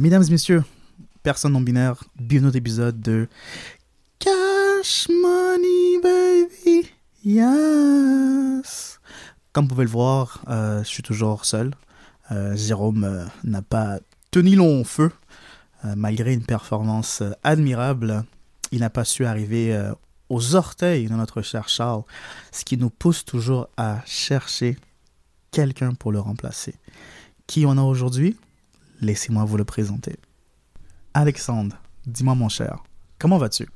Mesdames et messieurs, personne non binaire, bienvenue à l'épisode de Cash Money Baby. Yes. Comme vous pouvez le voir, euh, je suis toujours seul. Euh, Jérôme euh, n'a pas tenu long feu. Malgré une performance admirable, il n'a pas su arriver aux orteils de notre cher Charles, ce qui nous pousse toujours à chercher quelqu'un pour le remplacer. Qui on a aujourd'hui? Laissez-moi vous le présenter. Alexandre, dis-moi mon cher, comment vas-tu?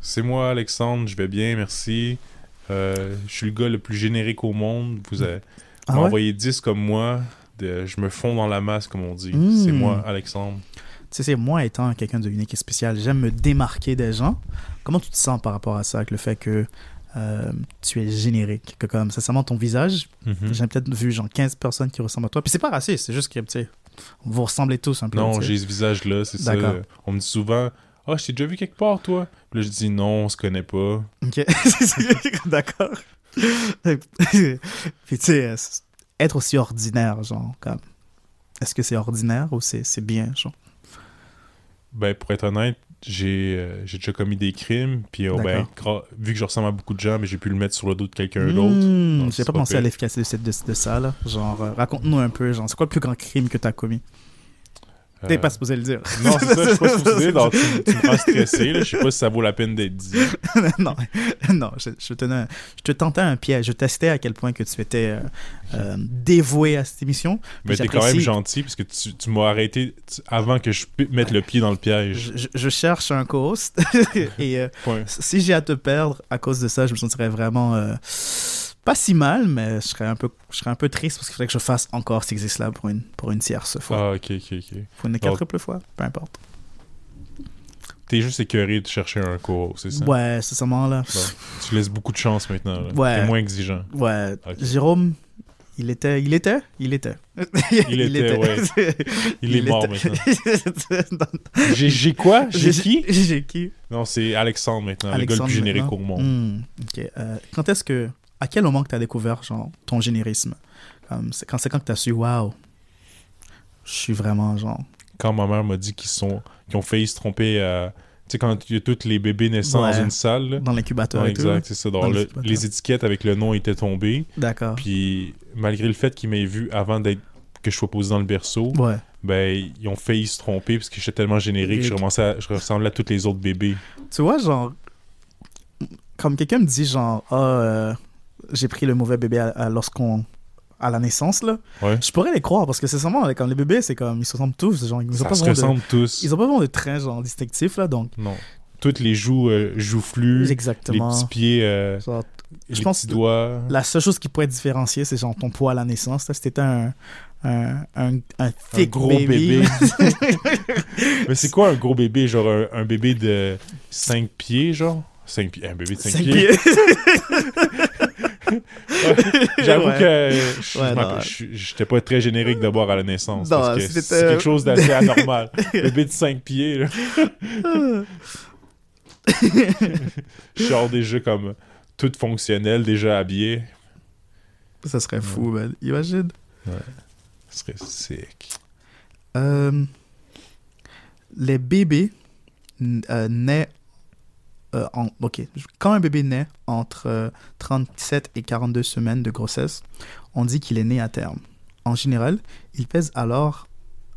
C'est moi, Alexandre, je vais bien, merci. Euh, je suis le gars le plus générique au monde. Vous avez Ah m'avez ouais? envoyé 10 comme moi. De- je me fonds dans la masse, comme on dit. Mm. C'est moi, Alexandre. Tu sais, c'est moi étant quelqu'un de unique et spécial, j'aime me démarquer des gens. Comment tu te sens par rapport à ça, avec le fait que euh, tu es générique, que comme sincèrement ton visage, Mhm. j'ai peut-être vu genre 15 personnes qui ressemblent à toi. Puis c'est pas raciste, c'est juste que tu sais, vous ressemblez tous un peu. Non, j'ai ce visage-là, c'est ça. On me dit souvent Ah, je t'ai déjà vu quelque part, toi. Puis là, je dis Non, on se connaît pas. Ok, d'accord. Puis tu sais, euh, être aussi ordinaire, genre, comme. Est-ce que c'est ordinaire ou c'est c'est bien, genre? Ben, pour être honnête, j'ai euh, j'ai déjà commis des crimes. Puis, oh, ben, vu que je ressemble à beaucoup de gens, mais j'ai pu le mettre sur le dos de quelqu'un d'autre. Hmm, J'ai pas pas pensé à l'efficacité de, cette- de, de ça, là. Genre, euh, raconte-nous un peu, genre, c'est quoi le plus grand crime que t'as commis? T'es Euh, pas supposé le dire. Non, c'est ça, je suis pas supposé. Donc, tu, tu me rends stressé. Là. Je sais pas si ça vaut la peine d'être dit. non, non, je, un- je te tentais un piège. Je testais à quel point que tu étais euh, euh, dévoué à cette émission. Mais t'es quand même gentil parce que tu, tu m'as arrêté tu- avant que je mette le pied dans le piège. Je, cherche un co-host et euh, si j'ai à te perdre à cause de ça, je me sentirais vraiment pas si mal, mais je serais un peu, je serais un peu triste parce qu'il faudrait que je fasse encore cet exercice-là pour une, pour une tierce fois. Ah, ok, ok, ok. Pour une quadruple fois, peu importe. T'es juste écœuré de chercher un co c'est ça? Ouais, c'est seulement là. Bon. Tu laisses beaucoup de chance maintenant. Là. Ouais. T'es moins exigeant. Ouais. Jérôme, il était, il était, il était. Il était, ouais. Il, est mort maintenant. J'ai quoi? J'ai qui? J'ai qui? Non, c'est Alexandre maintenant, le gars le plus générique maintenant. au monde. Hmm, ok. Euh, quand est-ce que. À quel moment que tu as découvert genre, ton générisme? C'est quand c'est quand que tu as su, waouh, je suis vraiment genre. Quand ma mère m'a dit qu'ils sont qu'ils ont failli se tromper à... Tu sais, quand il y a tous les bébés naissants Ouais. dans une salle. Dans l'incubateur Ouais, exact, c'est ça. Dans le- les étiquettes avec le nom étaient tombées. D'accord. Puis malgré le fait qu'ils m'aient vu avant d'être que je sois posé dans le berceau, Ouais. ben ils ont failli se tromper parce que j'étais tellement générique, je, à- je ressemblais à tous les autres bébés. Tu vois, genre. Comme quelqu'un me dit, genre, ah, euh, j'ai pris le mauvais bébé à- à- lorsqu'on. à la naissance, là. Ouais. Je pourrais les croire parce que c'est vraiment, comme les bébés, c'est comme. Ils se ressemblent tous. Genre, ils ont Ça pas se de- tous. Ils ont pas vraiment de traits, genre, distinctifs, là, donc. Non. Toutes les joues euh, joufflues, les Exactement. petits pieds, euh, Genre, les pense petits doigts. La seule chose qui pourrait être différencier, c'est genre ton poids à la naissance. là. T'étais un, un, un, un thick gros baby. bébé. Mais c'est quoi un gros bébé? Genre un, un bébé de 5 pieds, genre? 5 pieds. Un bébé de 5, Cinq pieds. J'avoue Ouais. que je j'étais pas très générique d'abord à la naissance. Non, parce que c'est quelque chose d'assez anormal. bébé de 5 pieds, là. Je sors déjà comme tout fonctionnel, déjà habillé. Ça serait fou, man. Imagine. Ce serait sick. Euh, les bébés euh, naissent euh. Ok. Quand un bébé naît entre euh, 37 et 42 semaines de grossesse, on dit qu'il est né à terme. En général, il pèse alors...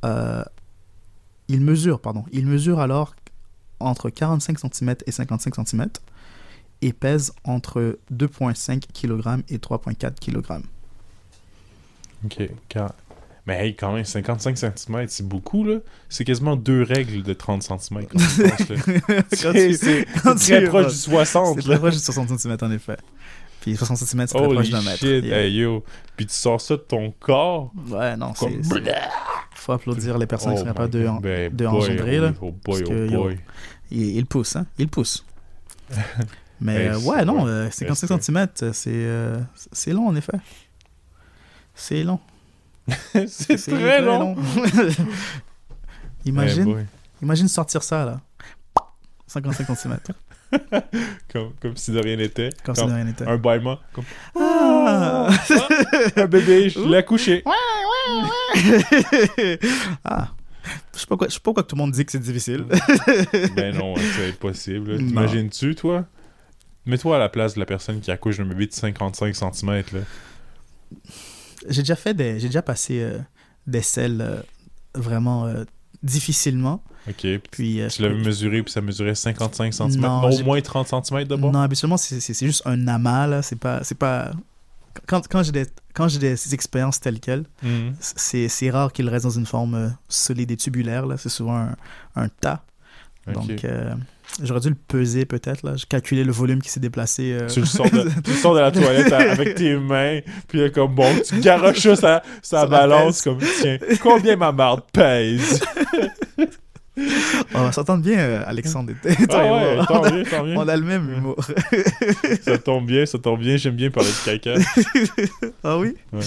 euh, il mesure, pardon. Il mesure alors entre 45 cm et 55 cm et pèse entre 2,5 kg et 3,4 kg. Ok. Mais hey, quand même, 55 cm, c'est beaucoup, là. C'est quasiment deux règles de 30 cm. Quand C'est tu- c'est- quand très proche du 60, C'est très proche de 60 cm en effet. Puis 60 cm, c'est très Holy proche d'un mètre. shit, Yeah. hey yo. Puis tu sors ça de ton corps. Ouais, non, c'est. Comme... Faut applaudir les personnes qui Oh sont capables my de. Ben, de boy, engendrer, oh, là. Oh boy, Parce oh que, yo, boy. Il, il pousse, hein. Il pousse. Mais Hey, euh, ouais, non, ouais. euh, 55 Respect. cm, c'est euh, c'est long en effet. C'est long. c'est très long. imagine, Eh imagine sortir ça là. 55 cm. Comme, comme si de rien n'était. Comme si de rien n'était. Un bâillement. Comme... Ah. un bébé, je l'ai accouché. ah. Je sais pas, quoi, je sais pas pourquoi tout le monde dit que c'est difficile. ben non, c'est impossible. T'imagines-tu, toi? Mets-toi à la place de la personne qui accouche d'un bébé de 55 cm. Là. J'ai déjà fait des. J'ai déjà passé euh, des selles euh, vraiment euh, difficilement. Ok. Puis, tu l'avais mesuré, puis ça mesurait 55 cm. Non, au moins 30 cm de Non, habituellement, c'est juste un amas, là. C'est pas. C'est pas quand, quand j'ai des, quand j'ai des expériences telles quelles, mhm. c'est rare qu'il reste dans une forme solide et tubulaire. C'est souvent un, un tas. Donc, euh, j'aurais dû le peser peut-être. là. J'ai calculé le volume qui s'est déplacé. Euh. Tu, le sors de, tu sors de la toilette avec tes mains, puis comme bon, tu garoches ça, ça balance comme tiens, combien ma marde pèse? On s'entend bien, euh, Alexandre. Ah ouais, tant bien, tant bien. On a le même humour. ça tombe bien, ça tombe bien. J'aime bien parler de caca. ah oui? Ouais.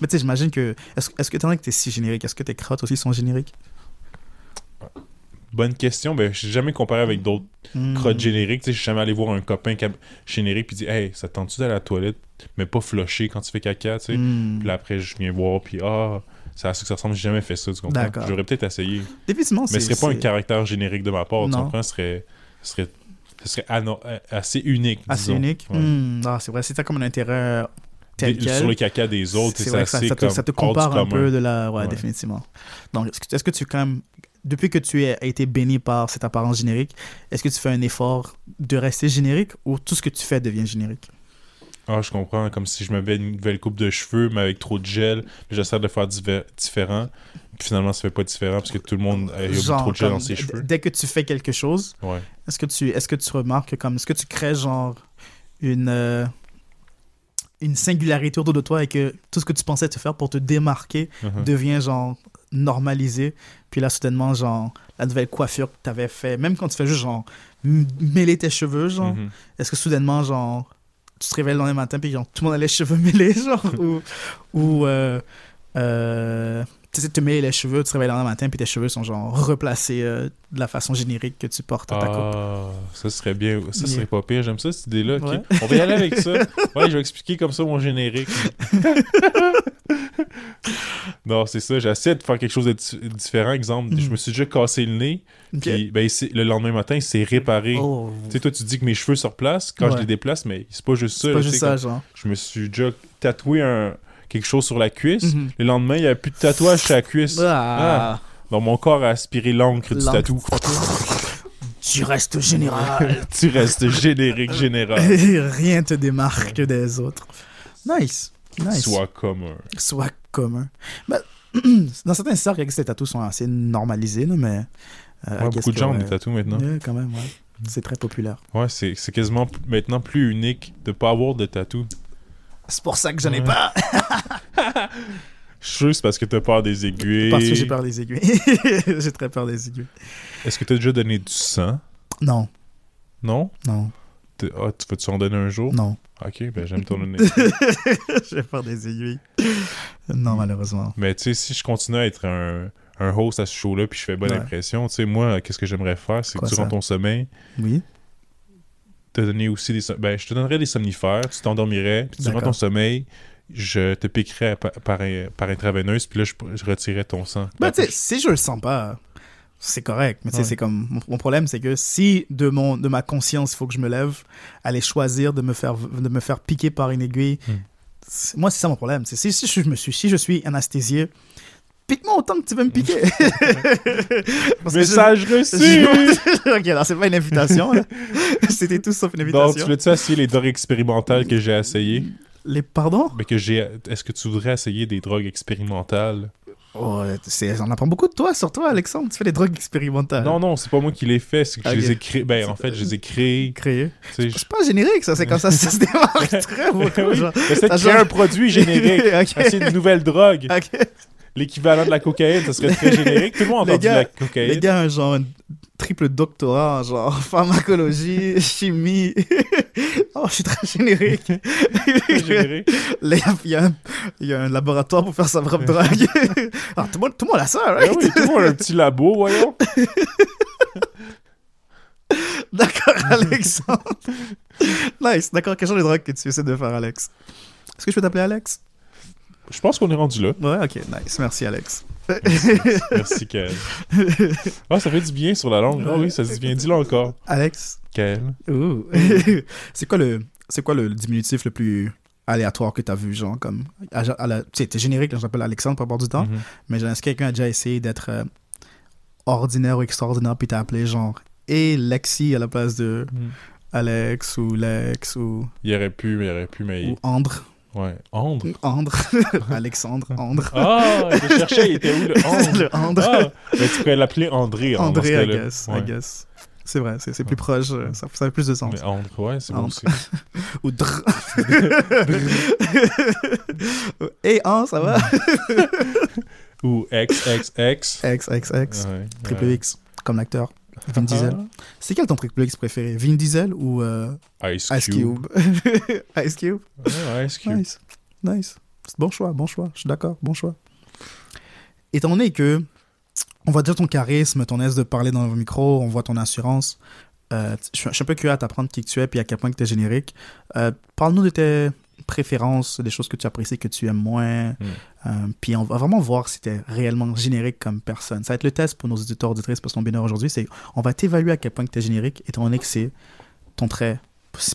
Mais tu sais, j'imagine que. Est-ce est que, étant que tu es si générique, est-ce que tes crottes aussi sont génériques? Bonne question. Ben, je jamais comparé avec d'autres hmm. crottes génériques. Je suis jamais allé voir un copain générique puis dit Hey, ça tente-tu d'aller à la toilette, mais pas flusher quand tu fais caca, tu sais? Hmm. Puis après, je viens voir, puis ah, c'est à ce que ça ressemble. J'ai jamais fait ça, tu comprends? J'aurais peut-être essayé. Définitivement, Mais ce serait pas un caractère générique de ma part, tu comprends? Ce serait, serait, serait euh, assez unique. Assez unique? Hmm. Ah, c'est vrai, c'est ça comme un intérêt tel quel. Sur le caca des autres, c'est ça, ça, te, ça te compare un peu de la... Ouais, définitivement. Donc, est-ce que, tu quand même... Depuis que tu as été béni par cette apparence générique, est-ce que tu fais un effort de rester générique ou tout ce que tu fais devient générique? Ah, je comprends. Comme si je m'avais une nouvelle coupe de cheveux, mais avec trop de gel. J'essaie de faire différent. Puis finalement, ça fait pas différent parce que tout le monde a eu trop de gel dans ses cheveux. Dès que tu fais quelque chose, est-ce que, tu, est que tu remarques comme. Est-ce que tu crées genre une. Euh, une singularité autour de toi et que tout ce que tu pensais te faire pour te démarquer uh-huh. devient genre normalisé? Puis là, soudainement, genre, la nouvelle coiffure que tu avais fait, même quand tu fais juste genre mêler tes cheveux, genre, uh-huh. est-ce que soudainement, genre, tu te réveilles le lendemain matin, puis genre, tout le monde a les cheveux mêlés, genre, ou, ou euh, euh, tu sais, te mêler les cheveux, tu te réveilles le lendemain matin, puis tes cheveux sont genre replacés euh, de la façon générique que tu portes à ta coupe. Ah, ça serait bien, ça serait pas pire, j'aime ça cette idée-là. On va y aller avec ça. Ouais, je vais expliquer comme ça mon générique. non, c'est ça, j'essaie de faire quelque chose de différent. Exemple, je me suis déjà cassé le nez, puis ben, le lendemain matin, c'est réparé. Oh. Tu sais, toi, tu dis que mes cheveux se replacent quand je les déplace, mais c'est pas juste ça. C'est pas juste ça, genre. Je me suis déjà tatoué un, quelque chose sur la cuisse. Mhm. Le lendemain, il n'y avait plus de tatouage sur la cuisse. Ah. ah. mon corps a aspiré l'encre du tatou. Tu restes général. tu restes générique général. Rien te démarque des autres. Nice. nice. Sois commun. Sois commun. Ben, dans certains cercles, les tatous sont assez normalisés, mais. Euh, beaucoup de gens ont des tatous maintenant. quand même, ouais. C'est très populaire. Ouais, c'est quasiment maintenant plus unique de pas avoir de tatou. C'est pour ça que j'en ai pas. Juste parce que t'as peur des aiguilles. Parce que j'ai peur des aiguilles. j'ai très peur des aiguilles. Est-ce que t'as déjà donné du sang? Non. Non? Non. Ah, tu veux-tu en donner un jour? Non. Ok, ben j'aime ton donner. j'ai peur des aiguilles. Non, malheureusement. Mais tu sais, si je continue à être un, un host à ce show-là puis je fais bonne impression, tu sais, moi, qu'est-ce que j'aimerais faire? C'est que durant ton sommeil, oui te donner aussi des. Ben, je te donnerais des somnifères, tu t'endormirais, puis durant ton sommeil, je te piquerais par, par, intraveineuse, puis là, je, retirerais ton sang. Ben, tu sais, si je le sens pas, c'est correct. Mais tu sais, c'est comme. Mon, problème, c'est que si de, mon, de ma conscience, il faut que je me lève, aller choisir de me faire, de me faire piquer par une aiguille, hmm. moi, c'est ça mon problème. Si, si, je me suis, si je suis anesthésié, pique-moi autant que tu veux me piquer. Message reçu! ok, alors c'est pas une invitation. C'était tout sauf une invitation. Donc, tu veux-tu essayer les drogues expérimentales que j'ai essayées? Les pardon? Mais que j'ai. Est-ce que tu voudrais essayer des drogues expérimentales? Oh, on apprend beaucoup de toi sur toi, Alexandre. Tu fais des drogues expérimentales. Non, non, c'est pas moi qui les fais. C'est que je les ai créées. Ben, en fait, je les ai créées. Créées. C'est pas générique, ça. C'est comme ça, ça se démarque très beaucoup. oui. C'est créer un produit générique. C'est une nouvelle drogue. L'équivalent de la cocaïne, ça serait très générique. Tout le monde a entendu la cocaïne. Les gars, genre, triple doctorat, genre pharmacologie, chimie. oh, je suis très générique. générique. il, y a il y a un laboratoire pour faire sa propre drogue. Alors, tout, le monde, tout le monde a ça, right? oui, tout le monde a un petit labo, voyons. D'accord, Alexandre. nice. D'accord, quelles sont les drogues que tu essaies de faire, Alex? Est-ce que je peux t'appeler Alex? Je pense qu'on est rendu là. Ouais, ok, nice. Merci, Alex. Merci, Kael. Ah, ça fait du bien sur la langue. Ah oui, ça se dit bien. Dis-le encore. Alex? Kael. Ouh. c'est quoi le c'est quoi le diminutif le plus aléatoire que tu as vu genre comme à, à la, tu sais t'es générique là j'appelle Alexandre pour avoir du temps Mhm. mais genre, est-ce que quelqu'un a déjà essayé d'être euh, ordinaire ou extraordinaire puis t'as appelé genre et Lexi à la place de Mhm. Alex ou Lex ou, Il aurait pu, mais il aurait pu, mais. ou Andre? Ouais. Andre. Andre Alexandre Andre Ah, je cherchais, il était où le Andre le Andre Ah, mais tu pourrais l'appeler André. hein, André I guess, I Ouais. guess. c'est vrai c'est c'est plus proche euh, ça, ça fait plus de sens Mais André, ouais, c'est bon Andre. aussi. ou Dr et un ça va? Ou XXX. X X X Ouais, Triple ouais. X, comme l'acteur. Vin Diesel. C'est quel ton Triple X préféré? Vin Diesel ou euh, Ah, Ice Ice Cube. Cube? Ice Cube Ouais, Ice Cube. Nice. Nice. Bon choix, bon choix. Je suis d'accord, bon choix. Étant donné que on voit déjà ton charisme, ton aise de parler dans le micro, on voit ton assurance, euh, je suis je suis un peu curieux à t'apprendre qui que tu es puis à quel point que tu es générique. Euh, Parle-nous de tes préférences, des choses que tu apprécies, que tu aimes moins. Mm. Euh, puis on va vraiment voir si tu es réellement générique comme personne. Ça va être le test pour nos auditeurs auditrices parce qu'on est bien aujourd'hui. C'est on va t'évaluer à quel point tu es générique étant donné que c'est ton trait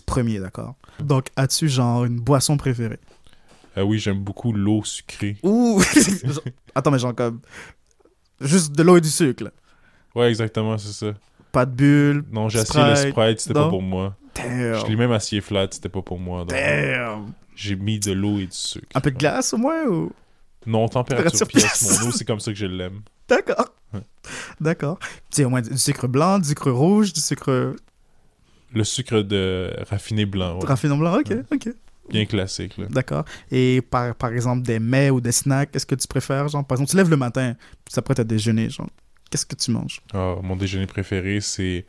premier, d'accord? Donc, as-tu genre une boisson préférée? Ah oui, j'aime beaucoup l'eau sucrée. Ouh! Attends, mais genre comme. Juste de l'eau et du sucre, là. Ouais, exactement, c'est ça. Pas de bulle. Non, j'ai essayé le Sprite, c'était pas pour moi. Je l'ai Damn! même assied flat, c'était pas pour moi. donc Damn! J'ai mis de l'eau et du sucre. Un peu de glace au moins ou? Non, température Température pièce, pièce. mon eau, c'est comme ça que je l'aime. D'accord. Ouais. D'accord. Tu au moins du sucre blanc, du sucre rouge, du sucre Le sucre de raffiné blanc, ouais. raffiné blanc. Ok, Ouais. ok. Bien classique, là. D'accord. Et par, par exemple, des mets ou des snacks, qu'est-ce que tu préfères? Genre, par exemple, tu lèves le matin, puis ça prête à déjeuner, genre? Qu'est-ce que tu manges? Ah, mon déjeuner préféré, c'est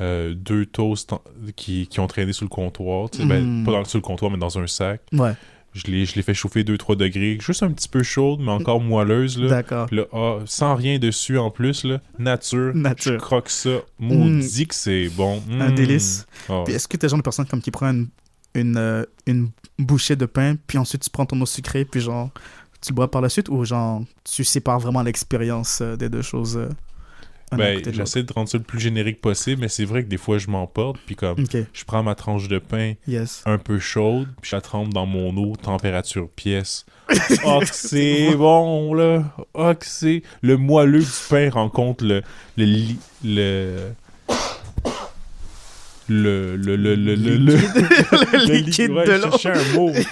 euh, deux toasts qui, qui ont traîné sur le comptoir. ben, Mm. pas dans, sur le comptoir, mais dans un sac. Ouais, Je les, je les fais chauffer 2-3 degrés. Juste un petit peu chaude, mais encore moelleuse. Là. d'accord. Ah, sans rien dessus en plus, là, nature. Nature. Je croque ça. Maudit que c'est bon. Un Mm. délice. Ah, Puis est-ce que t'es le genre de personne comme qui prend une, une, une bouchée de pain, puis ensuite tu prends ton eau sucrée, puis genre, tu le bois par la suite, ou genre, tu sépares vraiment l'expérience euh, des deux choses euh, ben, j'essaie de rendre ça le plus générique possible, mais c'est vrai que des fois, je m'emporte. Puis comme, je prends ma tranche de pain yes. un peu chaude, puis je la trempe dans mon eau, température pièce. Oh, c'est bon, là. Oh, c'est... Le moelleux du pain rencontre le... Le... Le... Le... Le... Le... Le... Le... le- le le liquide ouais, de je l'eau. cherchais un mot.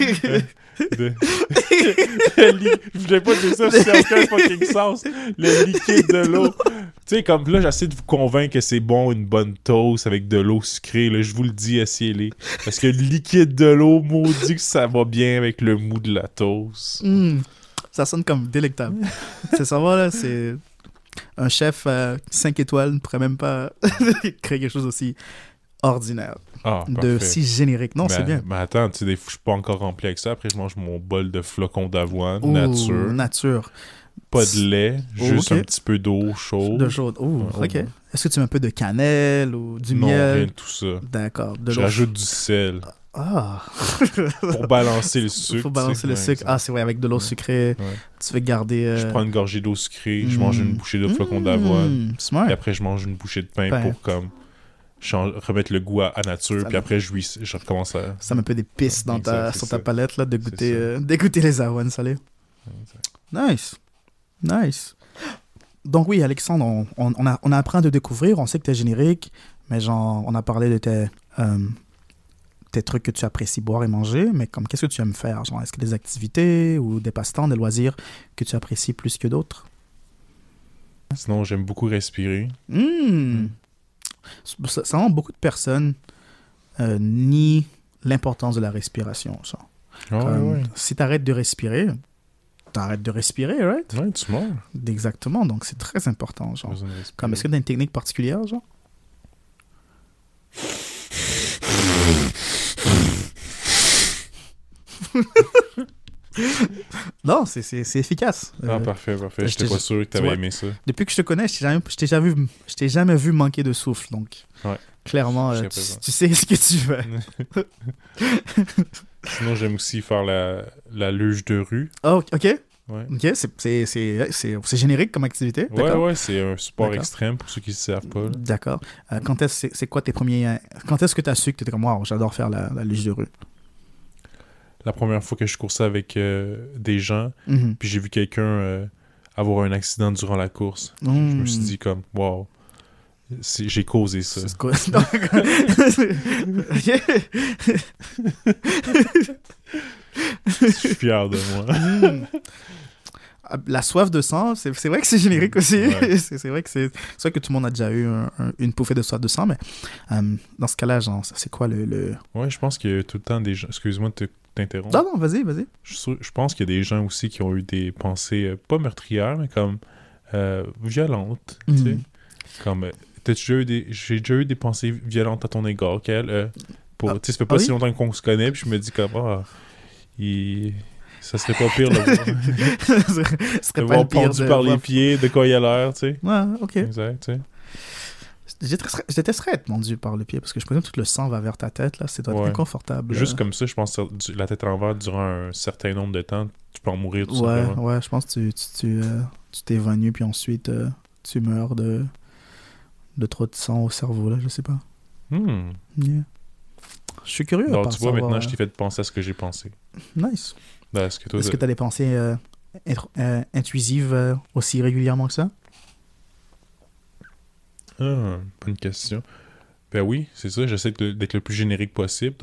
Euh, de- Je voulais pas dire ça, c'est aucun fucking sens. Le liquide de l'eau. Tu sais, comme là, j'essaie de vous convaincre que c'est bon une bonne toast avec de l'eau sucrée. Là, je vous le dis, essayez-les. Parce que le liquide de l'eau, maudit que ça va bien avec le mou de la toast. Mm, ça sonne comme délectable. c'est ça va, là, c'est... Un chef 5 étoiles ne pourrait même pas créer quelque chose aussi ordinaire, Ah, de si générique. Non, c'est bien. Mais attends, tu sais, des fois, je suis pas encore rempli avec ça. Après, je mange mon bol de flocons d'avoine, nature. Nature. Pas de lait, Oh, juste un petit peu d'eau chaude. De chaude. Oh. ok. Est-ce que tu mets un peu de cannelle ou du non, miel? rien de tout ça. D'accord. Rajoute du sel Ah! pour balancer le sucre. Sais. balancer le sucre. Ah, c'est vrai, avec de l'eau sucrée, Ouais. tu veux garder. euh, Je prends une gorgée d'eau sucrée, je mange une bouchée de flocons d'avoine, Smart. et après je mange une bouchée de pain, Pain. pour comme remettre le goût à, à nature, Ça puis après je, recommence à. Ça met un peu d'épices dans ta, Exact, c'est sur ta palette, là, de goûter, euh, les avoines salées. Nice. Nice. Donc oui, Alexandre, on, on, on a, on a appris à te découvrir, on sait que tu es générique, mais genre, on a parlé de tes, euh, tes trucs que tu apprécies boire et manger, mais comme qu'est-ce que tu aimes faire? Genre, est-ce que des activités ou des passe-temps, des loisirs que tu apprécies plus que d'autres? Sinon, j'aime beaucoup respirer. Hmm. Ça, ça rend beaucoup de personnes euh, nient l'importance de la respiration. ça. Ah Comme, ouais, Si tu arrêtes de respirer, tu arrêtes de respirer, right? ouais. Tu meurs. Exactement, donc c'est très important. Genre. Comme, est-ce que tu as une technique particulière, genre? non, c'est- c'est c'est efficace. Ah, Euh, parfait, parfait. je J'étais t'ai- pas sûr que tu t'avais vois. aimé ça. depuis que je te connais, je t'ai jamais, je t'ai jamais, vu- je t'ai jamais vu manquer de souffle, donc Ouais. clairement, euh, tu, sais ce que tu fais. Sinon, j'aime aussi faire la, la luge de rue. Oh, ok. Ouais. Ok, c'est- c'est c'est- c'est- c'est générique comme activité. Ouais, d'accord. ouais, c'est un sport D'accord. extrême pour ceux qui ne savent pas. là. D'accord. Euh, quand est-ce c'est- quoi tes premiers quand est-ce que tu as su que tu étais comme wow, j'adore faire la, la luge de rue? La première fois que je coursais avec euh, des gens, Mhm. puis j'ai vu quelqu'un euh, avoir un accident durant la course. Je Hmm. me suis dit comme, wow, j'ai causé ça. C'est quoi Non. je suis fier de moi. La soif de sang, c'est vrai que c'est générique aussi. Ouais. c'est vrai que c'est vrai que tout le monde a déjà eu un- un- une pouffée de soif de sang, mais euh, dans ce cas-là, genre, c'est quoi le, le... Ouais, je pense qu'il y a tout le temps des gens. Excuse-moi de te- t'interrompre. Non, non, vas-y, vas-y. Je, pense qu'il y a des gens aussi qui ont eu des pensées, euh, pas meurtrières, mais comme euh, violentes. tu sais. Mhm. Comme, t'as-tu déjà eu des... j'ai déjà eu des pensées violentes à ton égard, Kel. euh, pour, Ah, tu sais, ça fait pas ah si oui? longtemps qu'on se connaît, puis je me dis comme, ah, il... ça serait pas pire voir, ce serait pas pire pendu par les pieds, de quoi il a l'air, tu sais. Ouais, ok. Exact, tu sais. Je détesterais, je détesterais être mondu par le pied parce que je présume que tout le sang va vers ta tête, là. C'est doit être Ouais. inconfortable. Juste euh. comme ça, je pense que la tête à l'envers durant un certain nombre de temps, tu peux en mourir tout Ouais, simplement. ouais, je pense que tu tu tu, euh, t'évanouis puis ensuite euh, tu meurs de de trop de sang au cerveau là, je sais pas. Hmm. Yeah. Je suis curieux. tu vois, savoir, maintenant, je t'ai fait penser à ce que j'ai pensé. Nice. Ben, Est-ce que tu as des pensées euh, euh, intuisives euh, aussi régulièrement que ça? Ah, bonne question. Ben oui, c'est ça. J'essaie d'être le plus générique possible.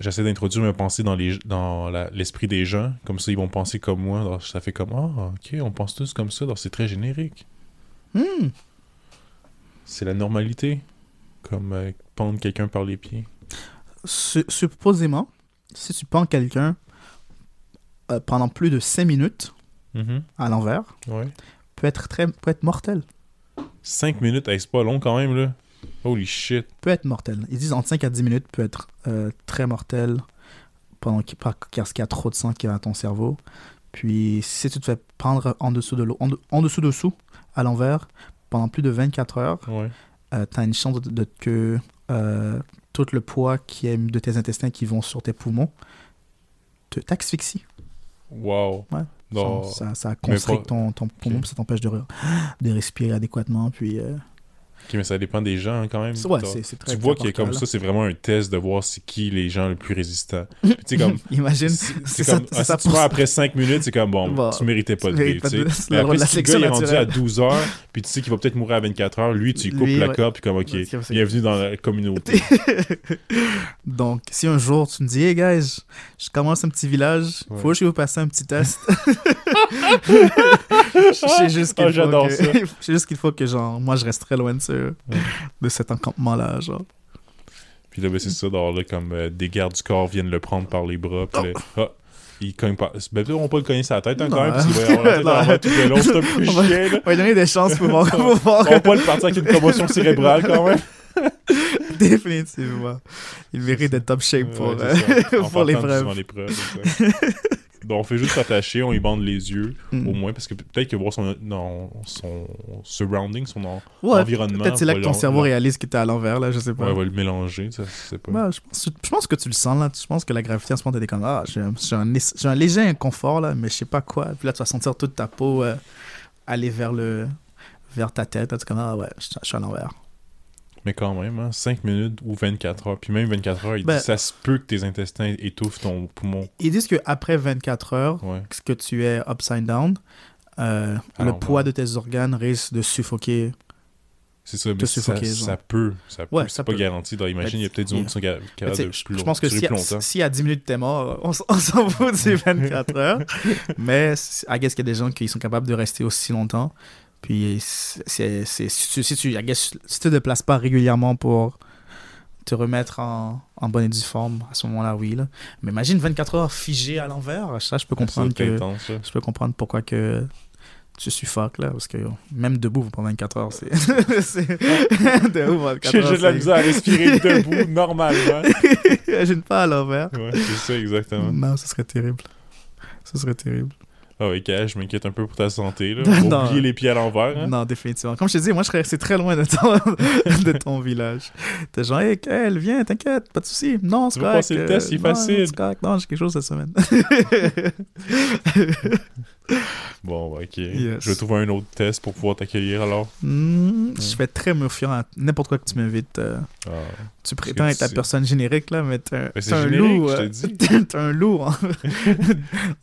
J'essaie d'introduire mes pensées dans les dans l'esprit des gens. Comme ça, ils vont penser comme moi. Donc, ça fait comme Ah, ok, on pense tous comme ça. C'est très générique. Hmm. C'est la normalité. Comme pendre quelqu'un par les pieds. Su- Supposément, si tu pends quelqu'un euh, pendant plus de 5 minutes Mhm. à l'envers, Ouais. peut être très peut être mortel. 5 minutes, hey, c'est pas long quand même, là. Holy shit. peut être mortel. Ils disent entre 5 à 10 minutes peut être euh, très mortel pendant qu'il parce qu'il y a trop de sang qui va à ton cerveau. Puis si tu te fais prendre en dessous de l'eau, en, de- en dessous dessous, à l'envers, pendant plus de 24 heures, Ouais. tu as une chance de, de- que euh, tout le poids qui est de tes intestins qui vont sur tes poumons te t'asphyxie. Wow. Ouais. Non. Ça, ça constricte ton, ton poumon, puis ça t'empêche de, de respirer adéquatement. Puis, euh, Ok, mais ça dépend des gens hein, quand même. ouais, T'as- c'est c'est très Tu vois qu'il y a comme ça, c'est vraiment un test de voir c'est qui les gens les plus résistants. Tu comme. Imagine, C'est ça- comme. ah, ça si tu ça. après 5 minutes, c'est comme bon, Bon, tu méritais pas de vivre. de- Mais après, la si le gars est rendu à naturelle. 12 heures, puis tu sais qu'il va peut-être mourir à 24 heures, lui, tu lui coupes Lui, la ouais. corde, puis comme, ok, bienvenue dans la communauté. Donc, si un jour tu me dis, hey guys, je commence un petit village, faut que je vous passer un petit test. Je sais juste qu'il Ah, faut j'adore que- ça. je sais juste qu'il faut que, genre, moi je reste très loin de, de cet encampement-là, genre. Puis là, ben, c'est ça, là, comme euh, des gardes du corps viennent le prendre par les bras, puis là, ah, il cogne pas. Ben, peut-être on pas le cogner sa tête hein, quand Non. même, parce qu'il va y avoir la tête Non. en bas tout le long, c'est un peu On va- là. On va lui donner des chances pour voir. pour voir. On va pas le partir avec une commotion cérébrale quand même. Définitivement. Il mérite d'être top shape pour, Ouais, euh, pour l'épreuve. Donc, on fait juste s'attacher, on y bande les yeux, Mm. au moins, parce que peut-être que voir son, non, son surrounding, son en- Ouais, environnement. Peut-être c'est là que ton cerveau réalise qu'il était à l'envers, là, je sais pas. Ouais, va le mélanger, ça, je sais pas. Ouais, je, pense, je pense que tu le sens là. Je pense que la gravité en ce moment, t'es comme Ah, j'ai un, j'ai un, léger inconfort là, mais je sais pas quoi. Puis là, tu vas sentir toute ta peau euh, aller vers le vers ta tête. Là, tu es comme Ah ouais, je, je suis à l'envers. Mais quand même, hein, 5 minutes ou 24 heures. Puis même 24 heures, il Ben- dit ça se peut que tes intestins étouffent ton poumon. Ils disent qu'après 24 heures, Ouais. que tu es upside down, euh, Ah le poids ouais. de tes organes risque de suffoquer. C'est ça, mais ça, ça peut. Ça peut. C'est pas peut. garanti. Donc, imagine, il y a peut-être des gens qui sont capables de plus je pense que si, plus longtemps. si à 10 minutes t'es mort, on, s'en fout du 24 heures. Mais I guess qu'il y a des gens qui sont capables de rester aussi longtemps. Puis c'est, c'est, si tu, si tu, si tu te déplaces pas régulièrement pour te remettre en, en bonne et due forme, à ce moment-là, oui. Là. Mais imagine 24 heures figé à l'envers. Ça, je peux comprendre que ça. je peux comprendre pourquoi que tu suffoques là, parce que même debout pendant 24 heures, c'est, c'est debout pendant 24 J'ai heures, j'ai de la misère à respirer debout, normalement. Imagine pas à l'envers. Ouais, c'est ça, exactement. Non, ce serait terrible. Ce serait terrible. Ah oui, je m'inquiète un peu pour ta santé. Là. Non. Oublier les pieds à l'envers. Hein. Non, définitivement. Comme je te dis, moi, je serais resté très loin de ton, de ton village. T'es genre, hey, elle, viens, t'inquiète, pas de soucis. Non, c'est correct. passer le test, facile. c'est correct. Non, j'ai quelque chose cette semaine. Bon, ok. Yes. Je vais trouver un autre test pour pouvoir t'accueillir alors. Hmm, Je fais très méfiant à n'importe quoi que tu m'invites. euh, Ah. tu prétends être la personne générique, là, mais t'es un, Mais t'es un loup. euh, t'es un loup en,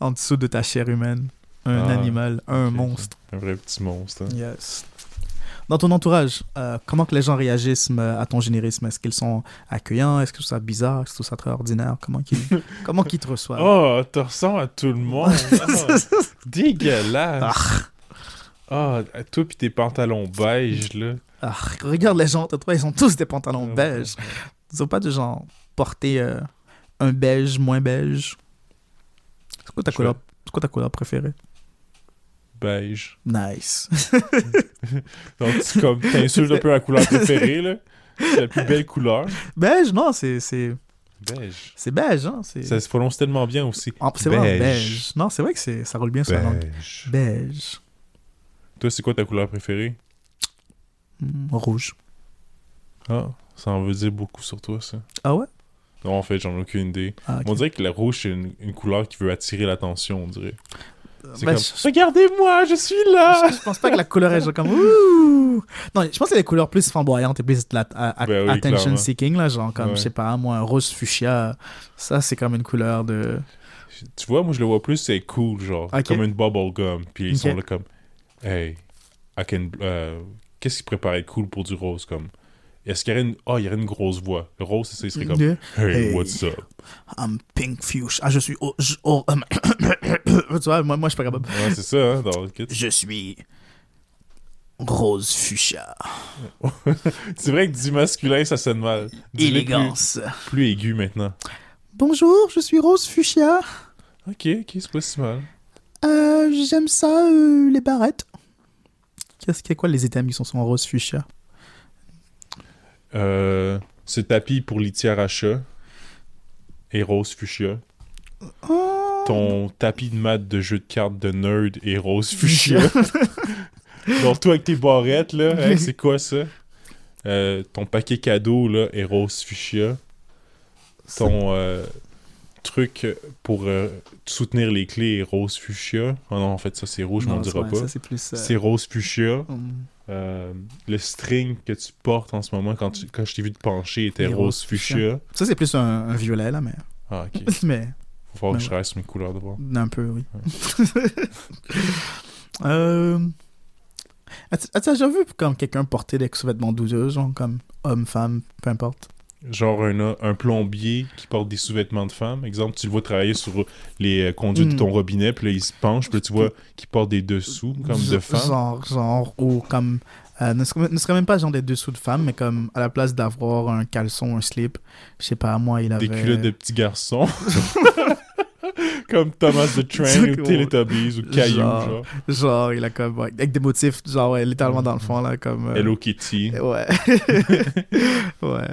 en dessous de ta chair humaine. Un Ah, animal, un monstre. Un vrai petit monstre. hein. Yes. Dans ton entourage, euh, comment que les gens réagissent euh, à ton générisme? Est-ce qu'ils sont accueillants? Est-ce que c'est bizarre? Est-ce que c'est très ordinaire? Comment qu'ils comment qu'ils te reçoivent? Oh, tu ressembles à tout le monde. Ah, dégueulasse. Ah, toi pis tes pantalons beige, là. Ah, regarde les gens, toi, ils ont tous des pantalons Ah, beiges. Ils ont pas de genre porter euh, un beige moins beige. C'est quoi ta couleur quoi ta couleur préférée? Beige. Nice. Donc, tu comme, t'insultes un peu la couleur préférée, là. C'est la plus belle couleur. beige, non, c'est c'est Beige. c'est beige, hein. C'est Ça se prononce tellement bien aussi. Ah, c'est beige. beige. Non, c'est vrai que c'est ça roule bien sur la langue. Beige. Toi, c'est quoi ta couleur préférée? Hmm, rouge. Ah, ça en veut dire beaucoup sur toi, ça. Ah ouais? Non, en fait, j'en ai aucune idée. ah. On dirait que le rouge, c'est une, une couleur qui veut attirer l'attention, on dirait. Comme, regardez-moi, je suis là! Je, je pense pas que la couleur est genre comme ouh. Non, je pense que c'est les couleurs plus flamboyantes et plus de la, à- à- Ben oui, attention clairement. seeking là, genre comme Ouais. je sais pas moi un rose fuchsia. Ça c'est comme une couleur de Tu vois, moi, je le vois plus, c'est cool, genre, comme une bubble gum. Puis ils sont là comme, hey, I can... euh, Qu'est-ce qui paraître cool pour du rose, comme... Est-ce qu'il y aurait une... Ah, il y aurait une grosse voix. Le rose, c'est ça, il serait comme, hey, Hey. what's up? I'm pink fuchsia. Ah je suis oh, je- oh, tu vois moi, moi je suis pas capable. Ouais, c'est ça, hein, dans le kit. Je suis rose fuchsia. C'est vrai que du masculin, ça sonne mal. Élégance. Plus, plus aigu, maintenant. Bonjour, je suis rose fuchsia. Ok, ok, c'est pas si mal. Euh, j'aime ça euh, les barrettes. Qu'est-ce qu'il y a quoi les items qui sont en rose fuchsia? Euh, ce tapis pour litière à chat et rose fuchsia. Oh. Ton tapis de maths de jeu de cartes de nerd et rose fuchsia. Donc toi avec tes barrettes là, hein, c'est quoi ça? Euh, ton paquet cadeau là est rose fuchsia. Ton euh, truc pour euh, soutenir les clés est rose fuchsia. Oh non, en fait ça c'est rouge, mais on Non, dira ouais, pas. C'est rose fuchsia. hum. Le string que tu portes en ce moment quand, tu- quand je t'ai vu te pencher était rose rose fuchsia. Ça, c'est plus un, un violet, là, mais. Ah, ok. mais Faut voir que je reste mes couleurs de voir. un peu, oui. euh... As-tu déjà vu comme quelqu'un porter des sous-vêtements douteux, genre comme homme, femme, peu importe? Genre un, un plombier qui porte des sous-vêtements de femme. Exemple, tu le vois travailler sur les euh, conduits de Mm. ton robinet, puis là, il se penche, puis là, tu vois qu'il porte des dessous, comme de femme. Genre, genre, ou comme. Euh, ne, serait, ne serait même pas genre des dessous de femme, mais comme à la place d'avoir un caleçon, un slip, je sais pas, moi, il avait. Des culottes de petits garçons. comme Thomas the Train ou Teletubbies ou Caillou, Genre- genre. Genre, il a comme. ouais, avec des motifs, genre, ouais, littéralement dans le fond, là, comme. euh, Hello Kitty. Ouais. ouais.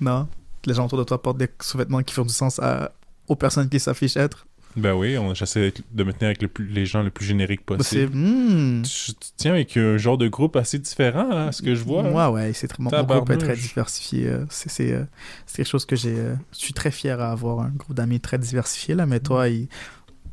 Non? Les gens autour de toi portent des sous-vêtements qui font du sens à... aux personnes qui s'affichent être? Ben oui, on j'essaie de me tenir avec le plus- les gens le plus générique C'est. possible. hmm. Tu, tu tiens avec un genre de groupe assez différent, hein, ce que je vois. hein. Ouais, ouais, c'est très... mon, mon groupe est très diversifié. euh, C'est c'est, euh, c'est quelque chose que j'ai. euh, Je suis très fier à avoir un groupe d'amis très diversifié, là, mais toi, ils-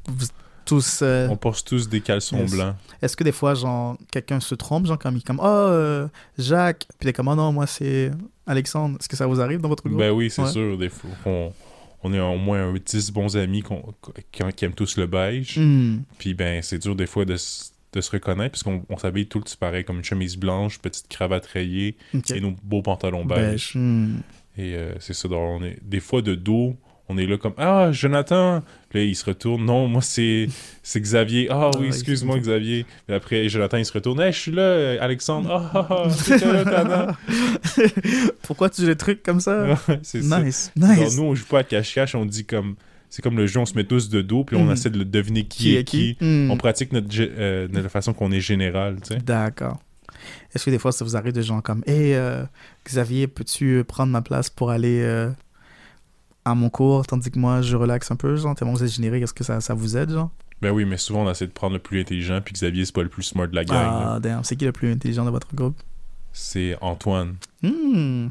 vous tous. euh, On porte tous des caleçons blancs. Est-ce que des fois, genre, quelqu'un se trompe, genre, comme il comme, oh, euh, Jacques, puis il est comme, oh non, moi, c'est Alexandre. Est-ce que ça vous arrive dans votre groupe? Ben oui, c'est Ouais. sûr. Des fois, on, on est au moins un 10 bons amis qu'on- qui, qui aiment tous le beige. Hmm. Puis ben, c'est dur des fois de, de se reconnaître puisqu'on on s'habille tout pareil, comme une chemise blanche, petite cravate rayée et nos beaux pantalons beige. Beige. Hmm. Et euh, c'est ça. donc on est, des fois, de dos, on est là comme Ah, Jonathan Puis là, il se retourne. Non, moi, c'est c'est Xavier. Ah oui, Ah, excuse-moi, excuse-moi. Xavier. Et après, Jonathan, il se retourne. Hey, je suis là, euh, Alexandre. Ah, ah, ah, là. Pourquoi tu joues des trucs comme ça? Nice, Genre, nice. nous, on joue pas à cache-cache, on dit comme. C'est comme le jeu, on se met tous de dos, puis on Mm. essaie de le deviner qui, est qui. Hmm. On pratique notre, euh, de la façon qu'on est général, tu sais. D'accord. Est-ce que des fois, ça vous arrive de gens comme Hé, Xavier, peux-tu prendre ma place pour aller euh, à mon cours tandis que moi, je relaxe un peu, genre, tellement vous êtes générique, est-ce que ça, ça vous aide, genre? Ben oui, mais souvent on essaie de prendre le plus intelligent, puis Xavier, c'est pas le plus smart de la gang. Ah, damn. C'est qui le plus intelligent de votre groupe? C'est Antoine. Hmm.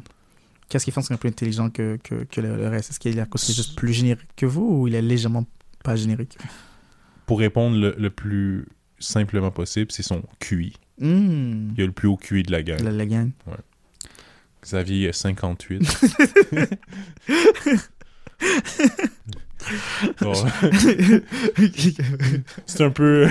Qu'est-ce qui fait qu'il est plus intelligent que, que, que le, le reste? Est-ce qu'il est, à cause qu'il est juste plus générique que vous ou il est légèrement pas générique? Pour répondre le, le plus simplement possible, c'est son QI. Hmm. Il a le plus haut QI de la gang. La, la gang. Xavier, il a 58. Bon, c'est un peu.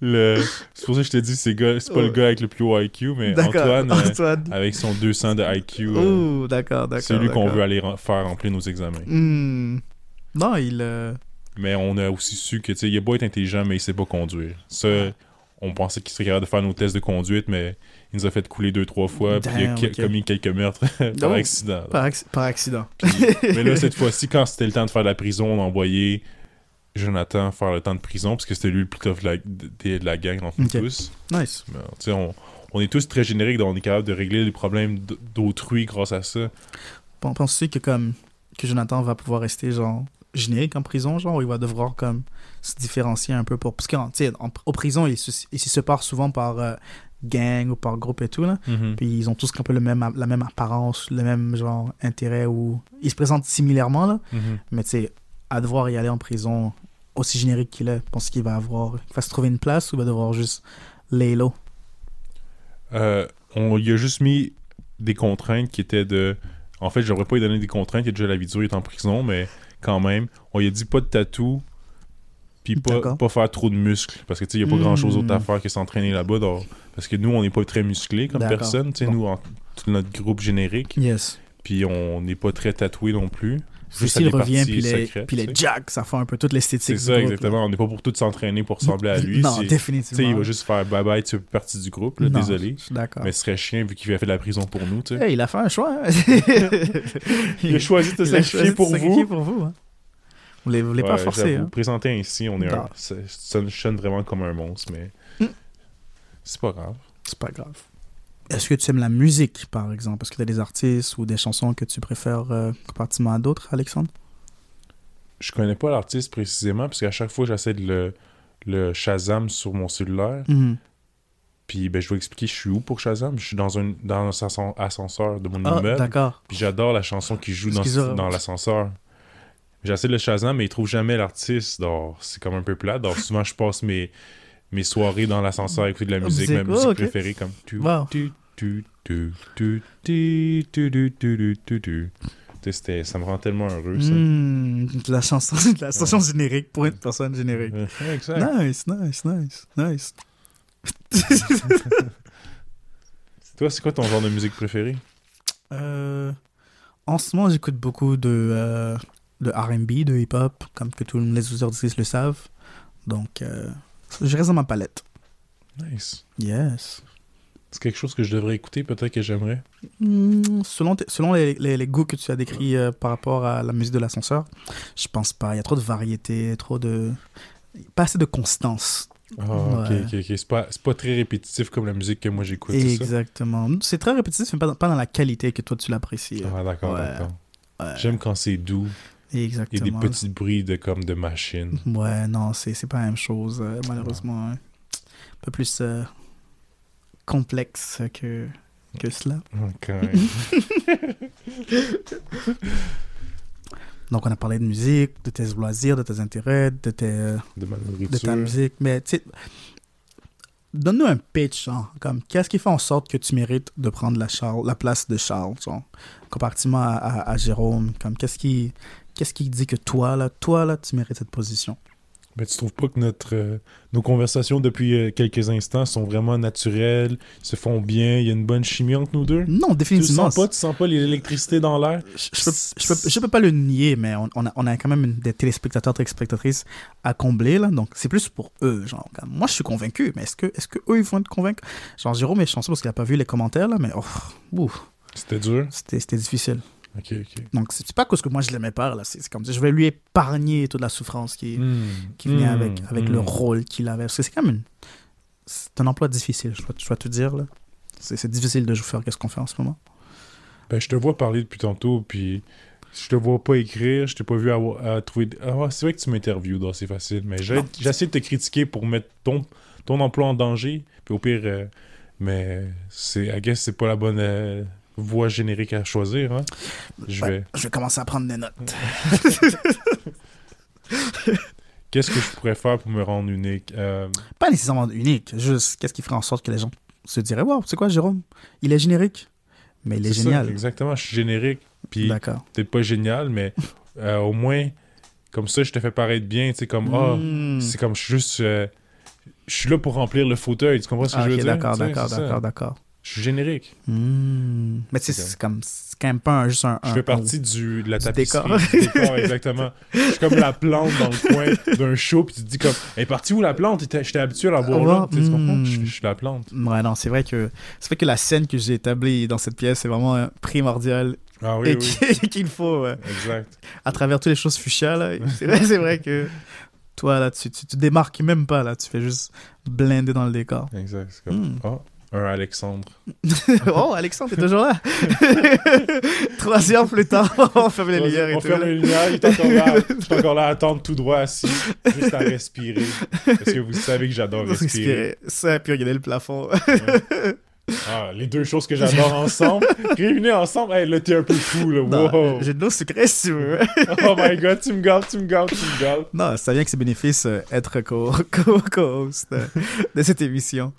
le... C'est pour ça que je te dis, c'est, gars... c'est pas le gars avec le plus haut IQ, mais. Antoine, euh, Antoine. avec son 200 de IQ, euh, d'accord, d'accord. c'est lui qu'on veut aller faire remplir nos examens. Hmm. Non, il. euh, Mais on a aussi su que, tu sais, il a beau être intelligent, mais il sait pas conduire. Ça, on pensait qu'il serait capable de faire nos tests de conduite, mais il nous a fait couler deux, trois fois, puis il a commis quelques meurtres par Oh. accident. Par, acc- par accident. mais là, cette fois-ci, quand c'était le temps de faire la prison, on a envoyé Jonathan faire le temps de prison, parce que c'était lui le plus tough de la, de, de la gang nous Ok. tous. Nice. Mais, on, on est tous très génériques, donc on est capable de régler les problèmes d'autrui grâce à ça. Pen- Penses-tu que comme que Jonathan va pouvoir rester genre générique en prison, genre, il va devoir comme se différencier un peu pour. Parce qu'en en- aux prisons, ils se, ils se séparent souvent par euh, gang ou par groupe et tout, là. Puis ils ont tous un peu le même, la même apparence, le même genre intérêt, ou ils se présentent similairement, là. Mhm. Mais tu sais, à devoir y aller en prison, aussi générique qu'il est, pense qu'il va avoir. Il va se trouver une place ou il va devoir juste lay low? Euh, on lui a juste mis des contraintes qui étaient de. En fait, j'aurais pas lui donné des contraintes, il a déjà la vie dure, il est en prison, mais quand même, on lui a dit pas de tatou, puis pas, pas faire trop de muscles, parce que tu sais, il y a pas grand chose d'autre à faire que s'entraîner là-bas. donc- Parce que nous, on n'est pas très musclés comme personne, tu sais, Bon. nous, en, tout notre groupe générique, Yes. puis on n'est pas très tatoués non plus. Juste S'il revient, puis les, secrètes, puis les jacks, ça fait un peu toute l'esthétique. C'est ça, groupe, là. exactement. On n'est pas pour tout s'entraîner pour ressembler à lui. Non, C'est- Tu définitivement. sais, il va juste faire bye bye, tu fais partie du groupe, là, Non, désolé. D'accord. Mais ce serait chien vu qu'il a fait de la prison pour nous, tu sais. Hey, il a fait un choix. hein. Il a choisi de sacrifier pour vous. pour vous. hein. Vous ne voulez pas Ouais, forcer. j'avoue, hein. Présenté ainsi, on est un. Ça ça sonne vraiment comme un monstre, mais. Hmm. C'est pas grave. C'est pas grave. Est-ce que tu aimes la musique, par exemple? Est-ce que tu as des artistes ou des chansons que tu préfères euh, comparativement à d'autres, Alexandre? Je connais pas l'artiste précisément, parce qu'à chaque fois, j'essaie de le, le Shazam sur mon cellulaire. Mhm. Puis ben, je vais expliquer je suis où pour Shazam? Je suis dans un, dans un ascen- ascenseur de mon Ah, immeuble. d'accord. Puis j'adore la chanson qui joue dans l'ascenseur. J'essaie de le Shazam, mais il trouve jamais l'artiste. C'est comme un peu plat. Souvent, je passe mes, soirées dans l'ascenseur à écouter de la musique, ma musique préférée, comme. Wow. C'était, ça me rend tellement heureux, de la chanson, de la chanson générique pour une personne générique. Nice, nice, nice, nice. Toi, c'est quoi ton genre de musique préférée? Euh, en ce moment, j'écoute beaucoup de de RB, de hip-hop, comme que tous les auditeurs le savent. Donc, euh, je reste dans ma palette. Nice. Yes. C'est quelque chose que je devrais écouter, peut-être que j'aimerais. Hmm, selon selon les, les, les goûts que tu as décrits euh, par rapport à la musique de l'ascenseur, je pense pas. Il y a trop de variété, trop de. Pas assez de constance. Ah, ok, Ouais. ok, ok. C'est pas, pas très répétitif comme la musique que moi j'écoute? Exactement. C'est très répétitif, mais pas dans, pas dans la qualité que toi tu l'apprécies. Ah, d'accord, Ouais. d'accord. Ouais. J'aime quand c'est doux. Il y a Exactement. des petits bruits de, comme de machine. Ouais, non, c'est pas la même chose, euh, malheureusement. hein. Un peu plus euh, complexe que, que cela. Ok. Donc, on a parlé de musique, de tes loisirs, de tes intérêts, de, tes, de ma de nourriture. ta musique. Mais, tu sais, donne-nous un pitch, genre, comme, qu'est-ce qui fait en sorte que tu mérites de prendre la, Charles, la place de Charles, genre, comparativement à, à- à Jérôme, comme, qu'est-ce qui, qu'est-ce qui dit que toi, là, toi, là, tu mérites cette position? Mais tu trouves pas que notre, euh, nos conversations depuis euh, quelques instants sont vraiment naturelles, se font bien, il y a une bonne chimie entre nous deux? Non, Tu définitivement. sens pas? Tu sens pas l'électricité dans l'air? je, peux, je, peux, je peux pas le nier, mais on, on a, on a quand même des téléspectateurs, téléspectatrices à combler, là. Donc, c'est plus pour eux, genre. moi, je suis convaincu, mais est-ce que, est-ce que eux, ils vont être convaincus? Genre, Jérôme est chanceux parce qu'il a pas vu les commentaires, là, mais oh, C'était dur? c'était difficile. Ok, ok. Donc, c'est pas cause que moi, je l'aimais pas, là? C'est comme, je vais lui épargner toute la souffrance qui, Hmm. qui venait Hmm. avec, avec Hmm. le rôle qu'il avait. Parce que c'est quand même une- C'est un emploi difficile, je dois, je dois te dire, là. C'est difficile de faire qu'est-ce qu'on fait en ce moment. Ben, je te vois parler depuis tantôt, puis Je te vois pas écrire, je t'ai pas vu avoir, à trouver. Ah, c'est vrai que tu m'interviews, c'est facile. Mais j'essaie de te critiquer pour mettre ton, ton emploi en danger. Puis au pire, euh, mais c'est, I guess, c'est pas la bonne euh, voie générique à choisir. Hein? Je Ouais, vais. je vais commencer à prendre des notes. Qu'est-ce que je pourrais faire pour me rendre unique? Euh, Pas nécessairement unique, juste qu'est-ce qui ferait en sorte que les gens se diraient Wow, c'est quoi, Jérôme? Il est générique, mais il est, c'est ça, génial. exactement, je suis générique. Puis D'accord. peut-être pas génial, mais euh, au moins, comme ça, je te fais paraître bien. Tu sais, comme, ah, Hmm. c'est comme je suis juste. euh, je suis là pour remplir le fauteuil. Tu comprends ce que Ah, je veux dire? d'accord, d'accord, c'est d'accord, d'accord. Je suis générique. Hmm. Mais tu sais, C'est c'est comme, c'est quand même pas un- juste un. Je fais un- partie du, de la tapisserie. décor. du décor, exactement. Je suis comme la plante dans le coin d'un show, puis tu te dis comme, elle est partie où la plante? J'étais habitué à la voir là. Tu comprends? Je, suis la plante. Ouais, non, c'est vrai que c'est vrai que la scène que j'ai établie dans cette pièce est vraiment euh, primordiale Ah oui, et oui. qu'il faut euh, Exact. à travers toutes les choses fuchsia là. C'est vrai, c'est vrai que toi là, tu, tu, tu démarques même pas là, tu fais juste blinder dans le décor. Exact. C'est comme, Hmm. oh, un Alexandre. oh, Alexandre, t'es toujours là. Trois heures plus tard, on ferme les lumières et on tout. ferme les lumières, il est encore là. Je encore là à attendre tout droit assis, juste à respirer. Parce que vous savez que j'adore respirer. Respirer. Ça, puis regarder le plafond. Ah, les deux choses que j'adore ensemble, réunies ensemble, hey, là t'es un peu fou là. Wow. J'ai de l'eau sucrée si tu veux. Oh my god, tu me gâtes, tu me gâtes, tu me gâtes. Non, ça vient que c'est bénéfice euh, être co- co- co-host euh, de cette émission.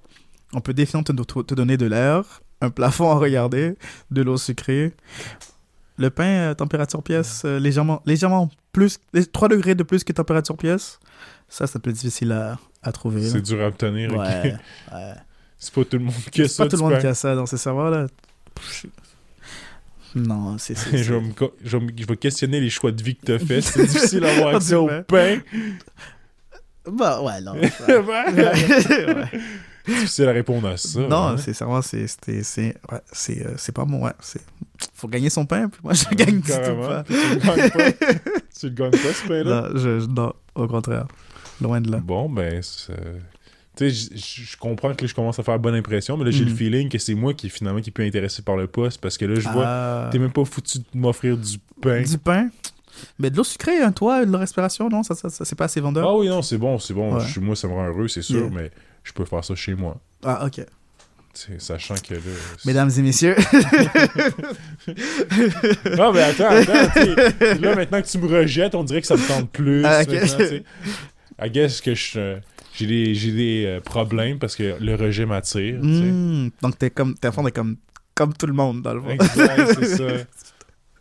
On peut définitivement te, te donner de l'air, un plafond à regarder, de l'eau sucrée. Le pain, euh, température pièce, euh, légèrement, légèrement plus, les 3 degrés de plus que température pièce. Ça, ça peut être difficile à, à trouver. C'est dur à obtenir. Ouais, ouais. C'est pas tout le monde qui a C'est ça. pas tout le monde qui a ça dans ces serveurs-là. Non, c'est... c'est- je, c'est- vais me co- je vais me- je vais questionner les choix de vie que t'as fait. C'est difficile d'avoir accès au c'est pain. Bah, ouais, non. Ouais. Ouais. Difficile à répondre à ça. non, hein. c'est vraiment, c'est, c'est, c'est, ouais, c'est, euh, c'est pas bon, ouais, c'est, faut gagner son pain, puis moi je gagne du tout pas. Tu le gagnes pas. tu le gagnes pas, ce pain-là? Non, je, je- non, au contraire, loin de là. Bon, ben, c'est- tu sais, je- comprends que là, je commence à faire bonne impression, mais là, j'ai le feeling que c'est moi qui, finalement, qui plus intéressé par le poste parce que là, je vois, Ah, t'es même pas foutu de m'offrir du pain. du pain, mais de l'eau sucrée, hein, toi, de la respiration, non, ça, ça, ça, c'est pas assez vendeur? Ah oui, non, c'est bon, c'est bon. Ouais. Je- moi, ça me rend heureux, c'est sûr, Yeah. mais je peux faire ça chez moi. Ah, ok. Sachant que là. Mesdames et messieurs, Non, mais attends, attends, Là, maintenant que tu me rejettes, on dirait que ça me tente plus. Ah, ok. maintenant, tu sais. I guess que je. euh, J'ai des, j'ai des euh, problèmes parce que le rejet m'attire. Hmm, donc t'es comme, t'es à fond, t'es comme, comme tout le monde dans le fond. Exact, c'est ça.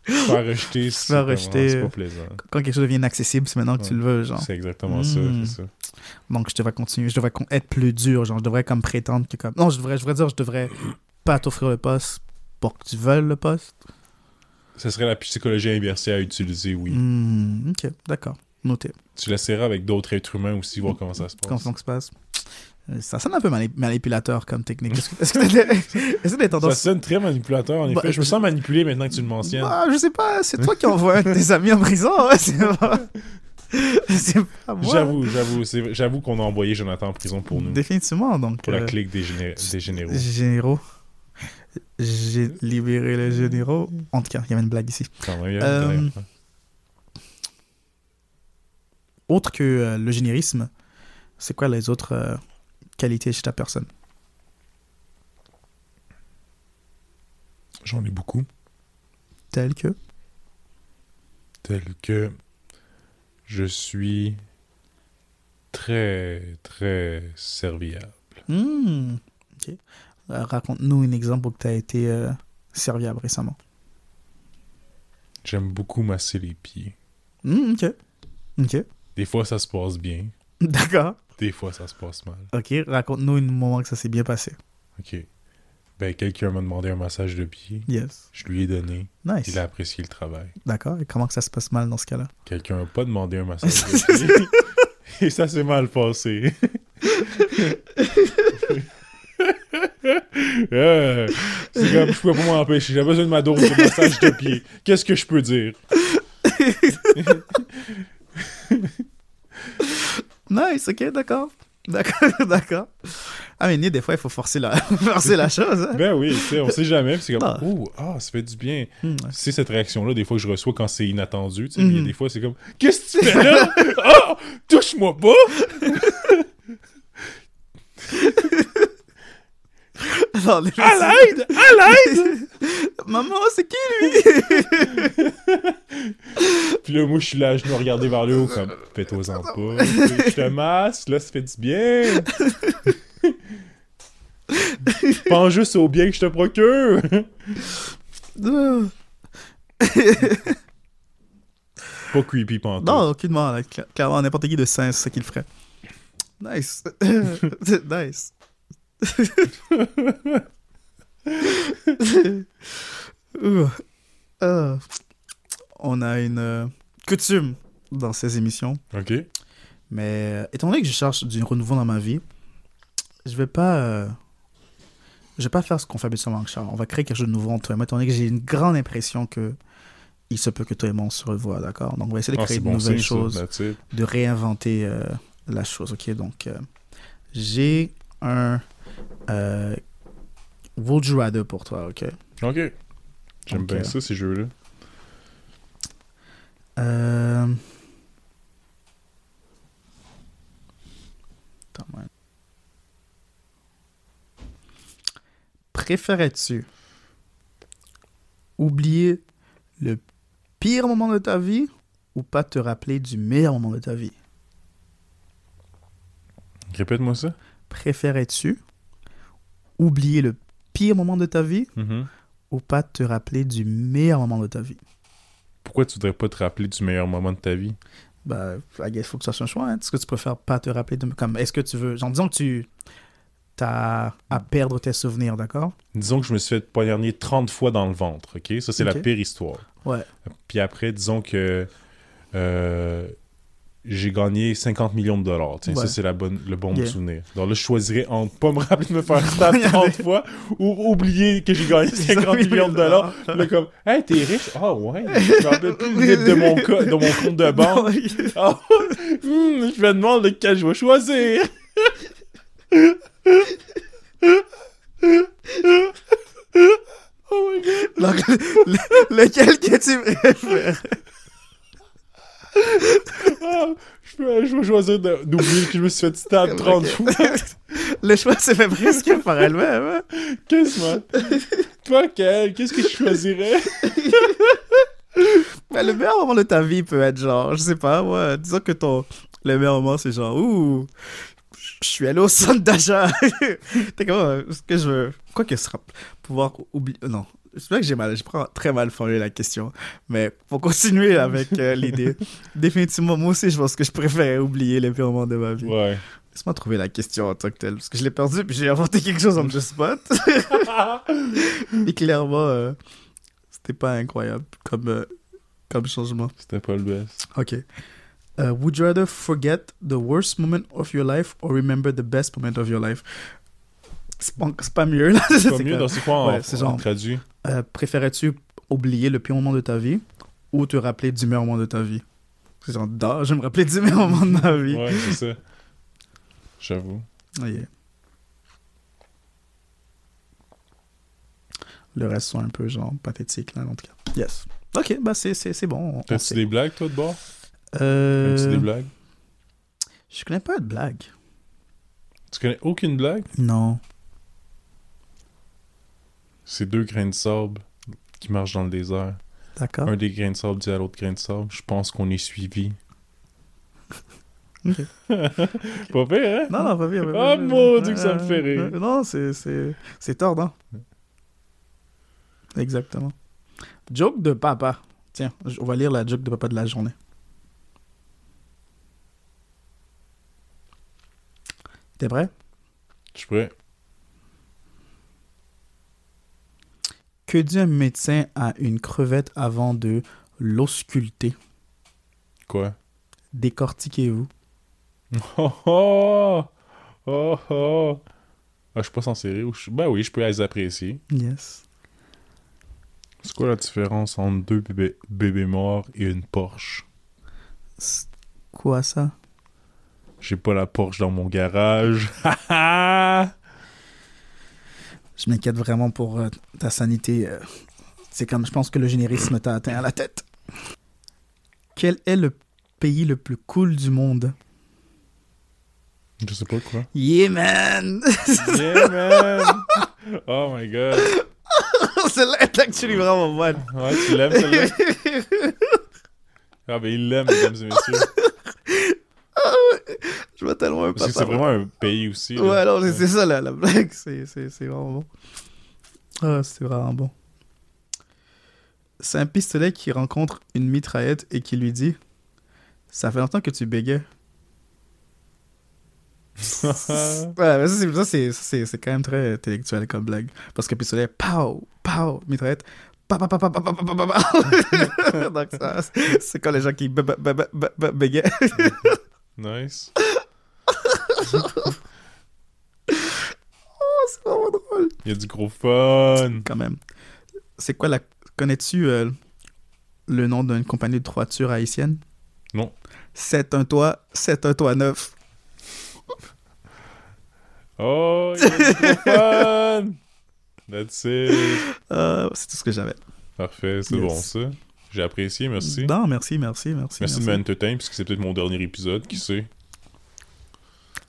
Se faire rejeter, faire c'est pas plaisant. Quand quelque chose devient inaccessible, c'est maintenant que tu le veux, genre. C'est exactement Mm. ça. Donc je devrais continuer, je devrais être plus dur, genre je devrais comme prétendre que comme non, je devrais je devrais dire je devrais pas t'offrir le poste pour que tu veuilles le poste. Ce serait la psychologie inversée à utiliser, oui. Hmm, OK, d'accord. Noté. Tu l'essaieras avec d'autres êtres humains aussi, voir comment ça se passe. Comment ça se passe Ça sonne un peu mani- manipulateur comme technique. Est-ce que t'as t'as Ça tendance sonne très manipulateur, en effet. Bah, je me sens manipulé maintenant que tu le mentionnes. Bah, je sais pas, c'est toi qui envoies un de tes amis en prison, ouais, c'est pas... c'est pas moi. J'avoue, j'avoue. J'avoue qu'on a envoyé Jonathan en prison pour nous. Définitivement, donc Pour la euh, clique des, géné- des généraux. généraux. J'ai libéré les généraux. En tout cas, il y avait une blague ici. Quand même, il y a Euh, derrière. Autre que euh, le générisme, c'est quoi les autres qualités chez ta personne J'en ai beaucoup. Telles que? Tel que je suis très, très serviable. Hmm, ok. Euh, Raconte-nous un exemple où tu as été euh, serviable récemment. J'aime beaucoup masser les pieds. Hmm, ok. Ok. Des fois, ça se passe bien. D'accord. Des fois, ça se passe mal. Ok, raconte-nous un moment que ça s'est bien passé. OK. Ben, quelqu'un m'a demandé un massage de pied. Yes. Je lui ai donné. Nice. Il a apprécié le travail. D'accord. Et comment que ça se passe mal dans ce cas-là? Quelqu'un n'a pas demandé un massage de pied. Et ça s'est mal passé. Euh, c'est comme, je peux pas m'empêcher. J'ai besoin de ma dose de massage de pied. Qu'est-ce que je peux dire? Nice, ok, d'accord. D'accord, d'accord. Ah, mais des fois, il faut forcer la, forcer la chose. Hein. Ben oui, on sait jamais. c'est comme, oh, ah, ça fait du bien. Hmm, c'est cette réaction-là, des fois, que je reçois quand c'est inattendu. Hmm. des fois, c'est comme, qu'est-ce que tu fais là? Ah, touche-moi pas! à l'aide! À l'aide! Maman, c'est qui lui? Puis là, moi, je suis là, je me regarder vers le haut comme, fais-toi-en pas. Je te masse, là, ça fait du bien. Pense juste au bien que je te procure. pas creepy, pas Non, aucunement. Clairement, n'importe qui de sens, c'est ce qu'il ferait. Nice. nice. Euh, on a une euh, coutume dans ces émissions. OK. Mais euh, étant donné que je cherche du renouveau dans ma vie, je vais pas. je vais pas faire ce qu'on fait habituellement avec Charles. On va créer quelque chose de nouveau entre toi et moi, étant donné que j'ai une grande impression que il se peut que toi et moi on se revoie, d'accord? Donc on va essayer de ah, créer de nouvelles choses, de réinventer la chose, ok? Donc j'ai un euh, Would you rather pour toi, ok? Ok. J'aime bien ça, ces jeux-là. Euh... Préférais-tu oublier le pire moment de ta vie ou pas te rappeler du meilleur moment de ta vie? Répète-moi ça. Préférais-tu oublier le pire moment de ta vie mm-hmm. ou pas te rappeler du meilleur moment de ta vie? Pourquoi tu voudrais pas te rappeler du meilleur moment de ta vie? Bah, il faut que ça soit un choix. Hein. Est-ce que tu préfères pas te rappeler de. Comme, est-ce que tu veux. Genre, disons que tu as à perdre tes souvenirs, d'accord? Disons que je me suis fait poignarder 30 fois dans le ventre, ok? Ça, c'est la pire histoire. Ouais. Puis après, disons que. Euh, j'ai gagné 50 millions de dollars. Ça, c'est la bonne, le bon souvenir. Donc là, je choisirais entre pas me rappeler de me faire stab 30 fois ou oublier que j'ai gagné 50 millions de dollars. Là, comme, hey, t'es riche? Ah ouais, je me rappelle plus de mon, de mon compte de banque. Ah, hmm, je me demande lequel je vais choisir. oh my god. Donc, lequel que tu préfères? Ah, je, vais, choisir d'oublier que je me suis fait stab 30 fois. Le choix s'est fait presque par elle-même. Hein? Qu'est-ce que Toi, Qu'est-ce que je choisirais? Ben, Le meilleur moment de ta vie peut être genre, je sais pas, moi, disons que ton. Le meilleur moment, c'est genre, ouh, je suis allé au centre d'achat. T'es comment, ce que je veux. Quoi que ce sera. Pouvoir oublier. Non, c'est vrai que j'ai mal, j'ai très mal formulé la question, mais pour continuer avec euh, l'idée, définitivement, moi aussi, je pense que je préfère oublier les pires moments de ma vie. Ouais. Laisse-moi trouver la question en tant que telle, parce que je l'ai perdu, puis j'ai inventé quelque chose en just spot. Et clairement, euh, c'était pas incroyable comme, euh, comme changement. C'était pas le best. Ok. would you rather forget the worst moment of your life or remember the best moment of your life? C'est pas, pas, mieux, là. C'est pas mieux, dans c'est quoi ouais, c'est genre, traduit? Euh, préférais-tu oublier le pire moment de ta vie ou te rappeler du meilleur moment de ta vie? C'est genre, je vais me rappeler du meilleur moment de ma vie. ouais, c'est ça. J'avoue. Oh Le reste sont un peu, genre, pathétiques, là, en tout cas. Yes. Ok, bah c'est bon. T'as-tu des blagues, toi, de bord? Euh... T'as-tu des blagues? Je connais pas de blagues. Tu connais aucune blague? Non. C'est deux grains de sable qui marchent dans le désert. D'accord. Un des grains de sable dit à l'autre grain de sable Je pense qu'on est suivi. Pas pire, hein? Non, non, pas pire. Ah, mon dieu, que ça me fait rire. non, c'est, c'est, c'est tordant. Exactement. Joke de papa. Tiens, on va lire la joke de papa de la journée. T'es prêt? Je suis prêt. Que dit un médecin à une crevette avant de l'ausculter? Quoi? Décortiquez-vous. Oh oh Oh oh ah, Je suis pas censé rire. Ben oui, je peux les apprécier. Yes. C'est quoi la différence entre deux bébés, bébés morts et une Porsche? Quoi ça? J'ai pas la Porsche dans mon garage. je m'inquiète vraiment pour euh, ta sanité. euh. C'est comme, je pense que le générisme t'a atteint à la tête. Quel est le pays le plus cool du monde? Je sais pas quoi. Yeah, man! Yeah, man! Oh my god. Celle-là est actually vraiment bonne. Ouais, tu l'aimes, celle-là? Ah, ben il l'aime, mesdames et messieurs. Je vois tellement un Parce papa. que c'est vraiment un pays aussi. Là. Ouais, non, c'est ça la, la blague. C'est c'est c'est vraiment bon. Ah, c'est vraiment bon. C'est un pistolet qui rencontre une mitraillette et qui lui dit Ça fait longtemps que tu bégais. ouais, mais ça, c'est ça c'est c'est c'est quand même très intellectuel comme blague. Parce que pistolet, pow, pow, mitraillette, donc, c'est quand les gens qui bégaient. nice. C'est vraiment drôle. Il y a du gros fun. quand même. C'est quoi la. Connais-tu euh, le nom d'une compagnie de toiture haïtienne? Non. C'est un toit, c'est un toit neuf. Oh, il y a du gros fun. That's it. Euh, c'est tout ce que j'avais. Parfait, c'est Yes. bon ça. J'ai apprécié, merci. Non, merci, merci, merci. Merci de m'entertain, puisque c'est peut-être mon dernier épisode, qui sait?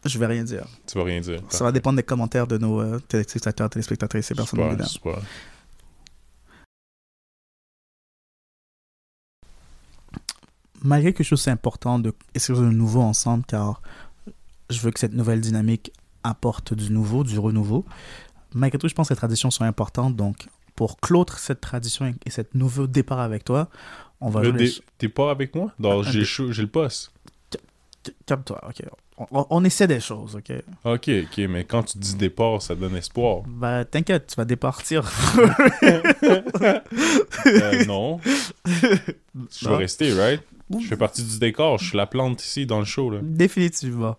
Je vais rien dire. Tu vas rien dire. Ça va dépendre des commentaires de nos euh, téléspectateurs, téléspectatrices et personnes Super, super. Malgré que je trouve que c'est important de essayer de nouveau ensemble, car je veux que cette nouvelle dynamique apporte du nouveau, du renouveau. Malgré tout, je pense que les traditions sont importantes. Donc, pour clôtre cette tradition et cet nouveau départ avec toi, on va Là, jouer les t'es- T'es pas avec moi? Non, j'ai le poste. Calme-toi, ok. On, essaie des choses, ok. Ok, ok, mais quand tu dis départ, ça donne espoir. Bah, t'inquiète, tu vas départir. Euh, non. Je vais rester, right? Je fais partie du décor, je suis la plante ici dans le show, là. Définitivement.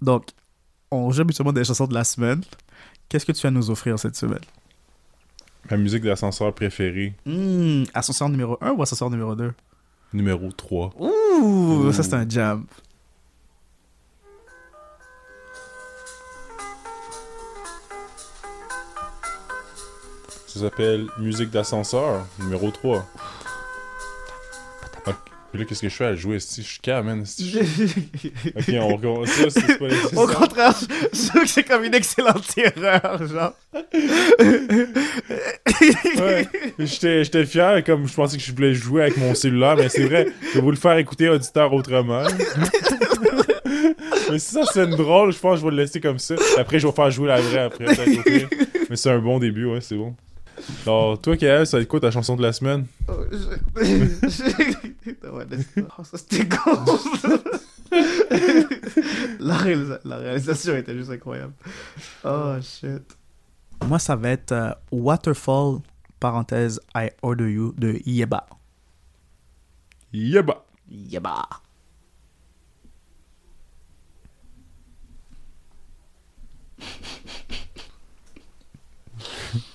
Donc, on joue habituellement des chansons de la semaine. Qu'est-ce que tu vas nous offrir cette semaine? Ma musique d'ascenseur préférée, Hmm, ascenseur numéro 1 ou ascenseur numéro 2? Numéro 3. Ouh, Ouh. ça c'est un jam. Ça s'appelle Musique d'ascenseur, numéro 3. Puis là, qu'est-ce que je fais à jouer? Si je suis calme, je- Ok, on recommence ça, c'est pas nécessaire. Au contraire, je trouve que c'est comme une excellente erreur, genre. Ouais. J'étais fier, comme je pensais que je voulais jouer avec mon cellulaire, mais c'est vrai, je vais vous le faire écouter auditeur autrement. mais si ça sonne drôle, je pense que je vais le laisser comme ça. Après, je vais faire jouer la vraie après. Mais c'est un bon début, ouais, c'est bon. Alors, toi, Kael, ça va être quoi ta chanson de la semaine? Oh, oh, ça c'était con. la, réalisa- la réalisation était juste incroyable. Oh shit. Moi, ça va être euh, Waterfall, parenthèse, I Order You de Yeba. Yeba! Yeba.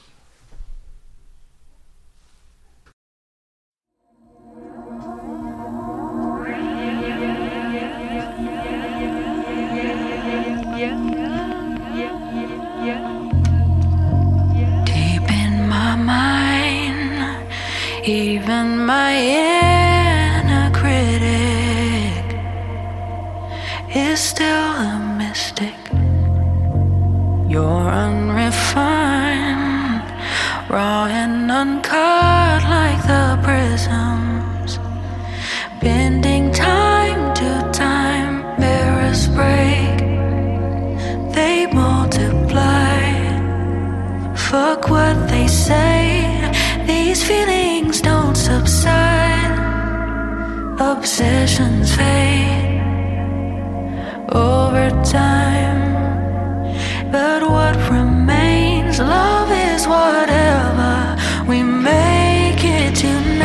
even my inner critic is still a mystic. You're unrefined, raw and uncut like the prisms, bending time to time. Mirrors break, they multiply. Fuck what they say. These feelings don't subside. Obsessions fade over time. But what remains? Love is whatever we make it tonight.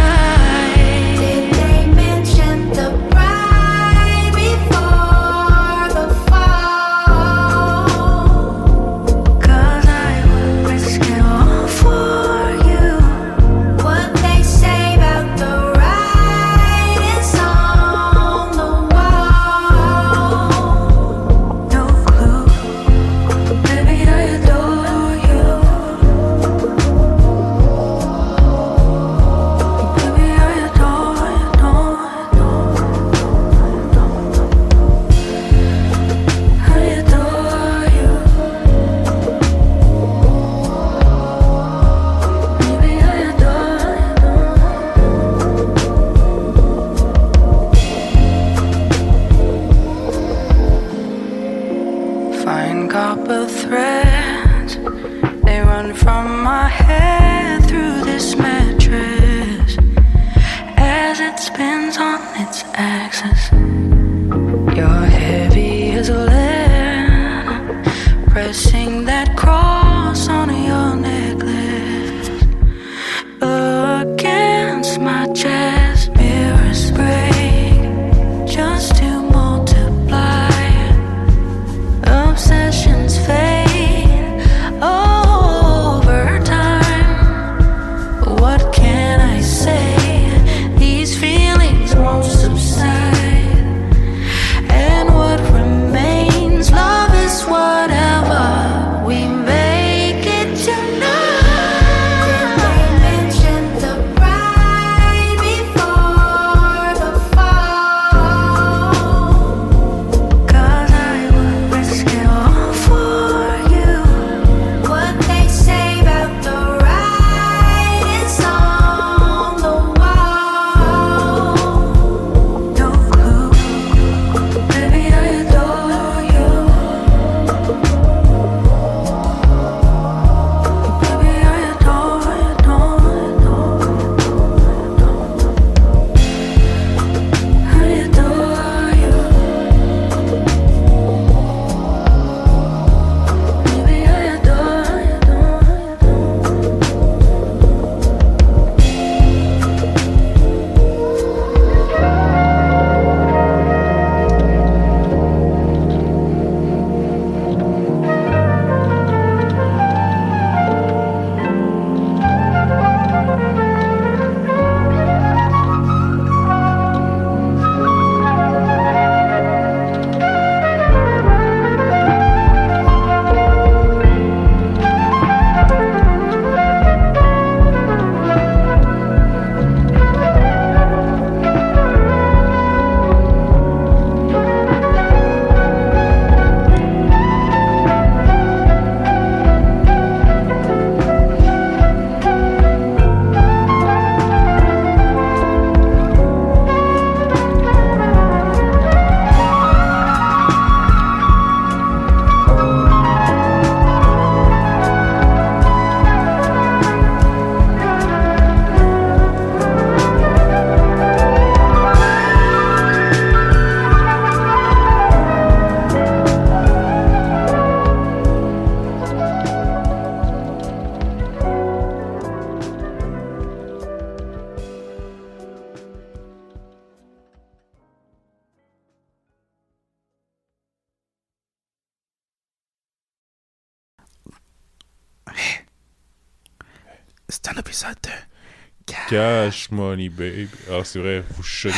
Money, baby. Ah, c'est vrai, faut chuchoter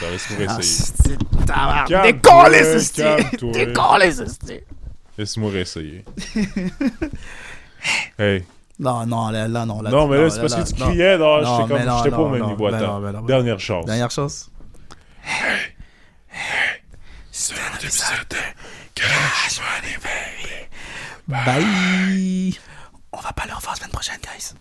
encore. Laisse-moi Ah, tabarnak. Calme-toi, Décolle. Décolle, les hosties. Laisse-moi réessayer. hey. Non, non, là, là, non. Là, non, mais là, c'est parce que tu criais. Non, Non, j'étais comme. J'étais pas au même niveau. ben Attends. ben non, ben Dernière chance. Dernière chose. C'est un épisode de Cash Money Baby. Bye. On va pas le revoir la semaine prochaine, guys.